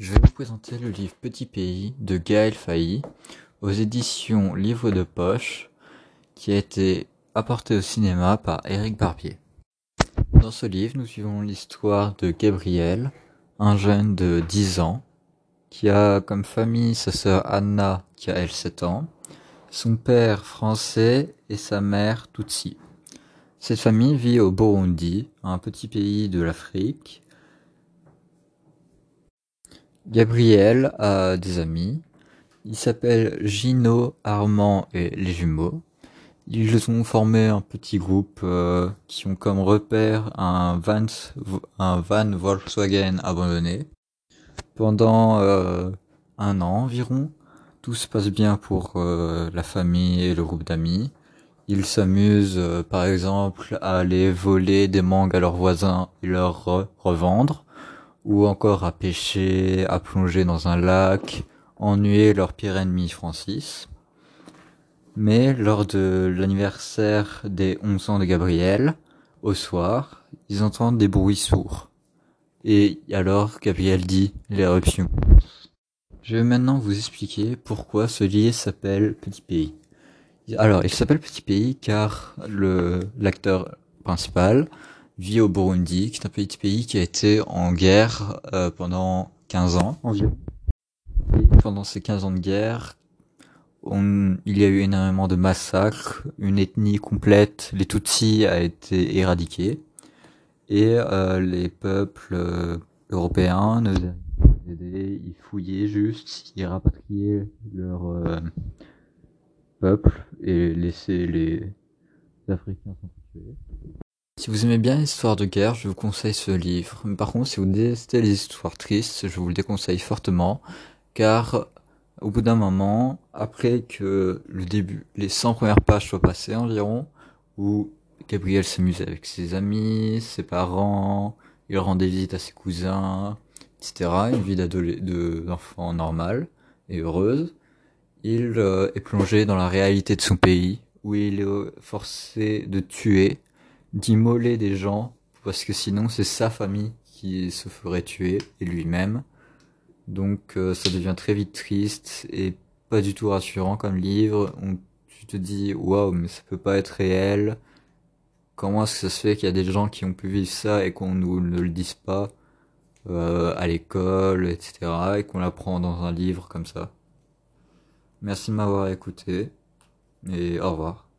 Je vais vous présenter le livre Petit Pays de Gaël Failly aux éditions Livre de Poche qui a été apporté au cinéma par Éric Barbier. Dans ce livre, nous suivons l'histoire de Gabriel, un jeune de 10 ans qui a comme famille sa sœur Anna qui a elle 7 ans, son père français et sa mère Tutsi. Cette famille vit au Burundi, un petit pays de l'Afrique, Gabriel a des amis. Ils s'appellent Gino, Armand et les jumeaux. Ils ont formé un petit groupe euh, qui ont comme repère un van, van Volkswagen abandonné. Pendant euh, un an environ, tout se passe bien pour euh, la famille et le groupe d'amis. Ils s'amusent par exemple à aller voler des mangues à leurs voisins et leur revendre ou encore à pêcher, à plonger dans un lac, ennuyer leur pire ennemi Francis. Mais lors de l'anniversaire des 11 ans de Gabriel, au soir, ils entendent des bruits sourds. Et alors Gabriel dit l'éruption. Je vais maintenant vous expliquer pourquoi ce livre s'appelle Petit Pays. Alors, il s'appelle Petit Pays car le l'acteur principal vit au Burundi, qui est un petit pays qui a été en guerre euh, pendant 15 ans environ. pendant ces 15 ans de guerre, on, il y a eu énormément de massacres, une ethnie complète, les Tutsis, a été éradiquée, et euh, les peuples euh, européens ne aider, ils fouillaient juste, ils rapatriaient leur peuple et laissaient les Africains s'enfuir. Si vous aimez bien l'histoire de guerre, je vous conseille ce livre. Par contre, si vous détestez les histoires tristes, je vous le déconseille fortement, car au bout d'un moment, après que le début, les 100 premières pages soient passées environ, où Gabriel s'amusait avec ses amis, ses parents, il rendait visite à ses cousins, etc., une vie d'enfant normale et heureuse, il euh, est plongé dans la réalité de son pays, où il est forcé de tuer d'immoler des gens parce que sinon c'est sa famille qui se ferait tuer et lui-même. Donc euh, ça devient très vite triste et pas du tout rassurant comme livre. On, tu te dis waouh mais ça peut pas être réel. Comment est-ce que ça se fait qu'il y a des gens qui ont pu vivre ça et qu'on nous ne le dise pas euh, à l'école, etc. et qu'on l'apprend dans un livre comme ça? Merci de m'avoir écouté et au revoir.